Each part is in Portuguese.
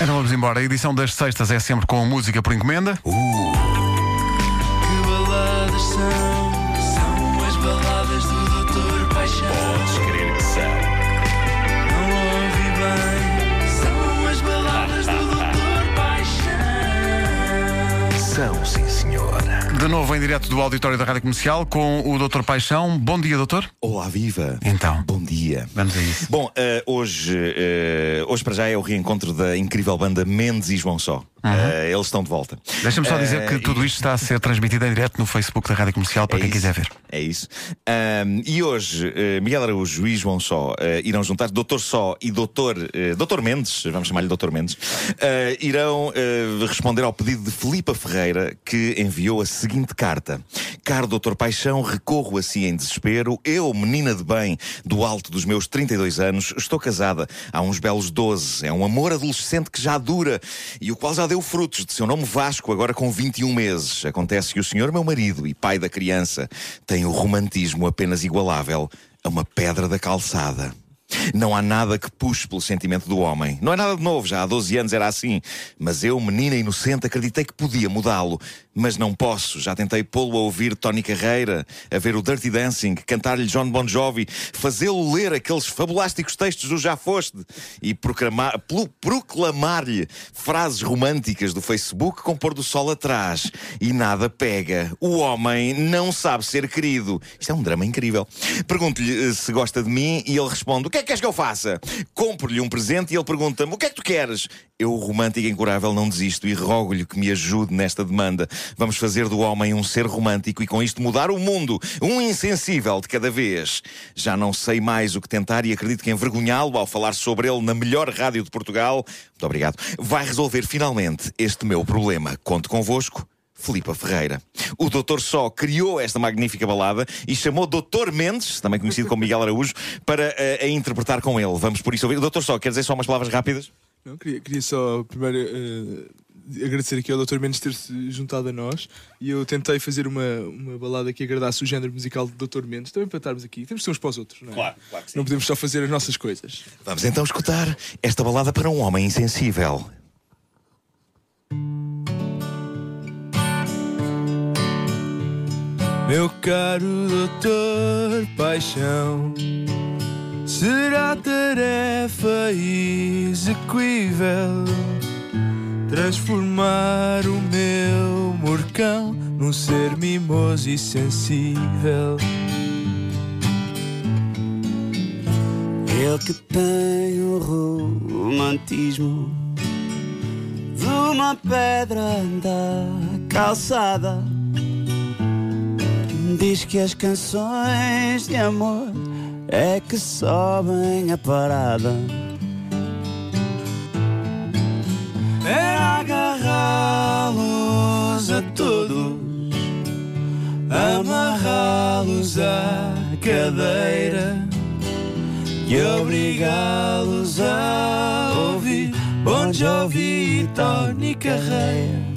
Então vamos embora. A edição das sextas é sempre com música por encomenda. Que baladas? São novo em direto do auditório da Rádio Comercial com o Dr. Paixão. Bom dia, doutor. Olá, viva! Então. Bom dia! Vamos a isso. Bom, eh, hoje, eh, hoje para já é o reencontro da incrível banda Mendes e João Só. Eh, eles estão de volta. Deixa-me só dizer que tudo isto está a ser transmitido em direto no Facebook da Rádio Comercial para É quem isso. quiser ver. É isso. E hoje, Miguel Araújo e João Só irão juntar, Doutor Só e Doutor, Doutor Mendes, vamos chamar-lhe Doutor Mendes, irão responder ao pedido de Filipa Ferreira, que enviou a seguinte carta. Caro Doutor Paixão, recorro assim em desespero. Eu, menina de bem, do alto dos meus 32 anos, estou casada há uns belos 12. É um amor adolescente que já dura e o qual já deu frutos de seu nome Vasco, agora com 21 meses. Acontece que o senhor, meu marido e pai da criança, tem o romantismo apenas igualável a uma pedra da calçada. Não há nada que puxe pelo sentimento do homem. Não é nada de novo, já há 12 anos era assim. Mas eu, menina inocente, acreditei que podia mudá-lo. Mas não posso. Já tentei pô-lo a ouvir Tony Carreira, a ver o Dirty Dancing, cantar-lhe John Bon Jovi, fazê-lo ler aqueles fabulásticos textos do Já Foste e proclamar-lhe frases românticas do Facebook com pôr do sol atrás. E nada pega. O homem não sabe ser querido. Isto é um drama incrível. Pergunto-lhe eh, se gosta de mim e ele responde: que é que queres que eu faça? Compro-lhe um presente e ele pergunta-me: O que é que tu queres? Eu, romântico incurável, não desisto e rogo-lhe que me ajude nesta demanda. Vamos fazer do homem um ser romântico e com isto mudar o mundo. Um insensível de cada vez. Já não sei mais o que tentar e acredito que envergonhá-lo ao falar sobre ele na melhor rádio de Portugal. Muito obrigado. Vai resolver finalmente este meu problema. Conto convosco. Filipa Ferreira. O Doutor Só criou esta magnífica balada e chamou Doutor Mendes, também conhecido como Miguel Araújo, para eh, a interpretar com ele. Vamos por isso ouvir. Doutor Só, quer dizer só umas palavras rápidas? Não, queria, queria só primeiro eh, agradecer aqui ao Dr. Mendes ter-se juntado a nós e eu tentei fazer uma, uma balada que agradasse o género musical do Dr. Mendes, também para estarmos aqui. Temos de ser uns para os outros, não é? Claro, claro que sim. Não podemos só fazer as nossas coisas. Vamos então escutar esta balada para um homem insensível. Meu caro doutor Paixão, será tarefa execuível transformar o meu morcão num ser mimoso e sensível. Ele que tem o romantismo de uma pedra da calçada. Diz que as canções de amor é que sobem a parada. É agarrá-los a todos, amarrá-los à cadeira e obrigá-los a ouvir Bon Jovi e Tony Carreira.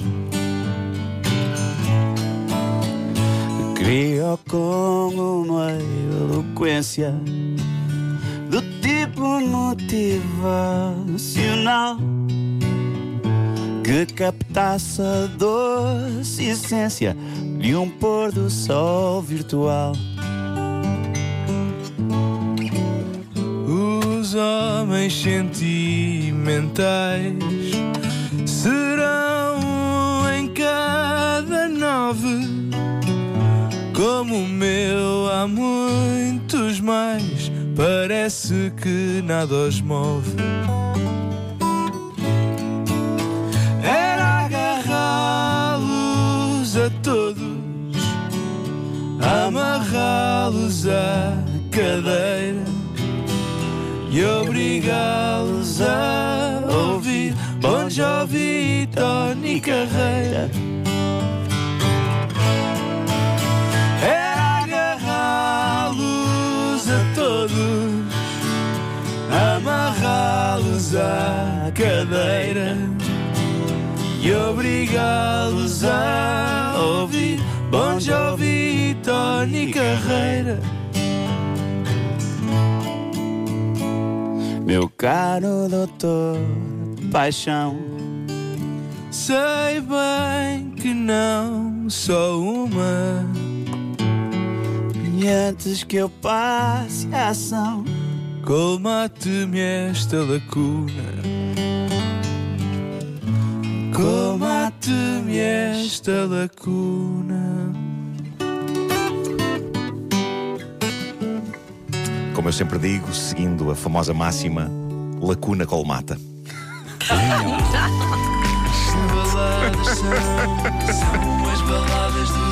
Criou com uma eloquência do tipo motivacional que captasse a doce essência de um pôr do sol virtual. Os homens sentimentais serão em cada nove, como o meu há muitos mais. Parece que nada os move. Era agarrá-los a todos, amarrá-los à cadeira e obrigá-los a ouvir Bon Jovi e Tony Carreira. Cadeira e obrigá-los a ouvir Bon Jovi Tony Carreira. Meu caro doutor paixão. Sei bem que não só uma. E antes que eu passe a ação, Colmate-me esta lacuna. Colmate-me esta lacuna. Como eu sempre digo, seguindo a famosa máxima, lacuna colmata. Baladas são, são as baladas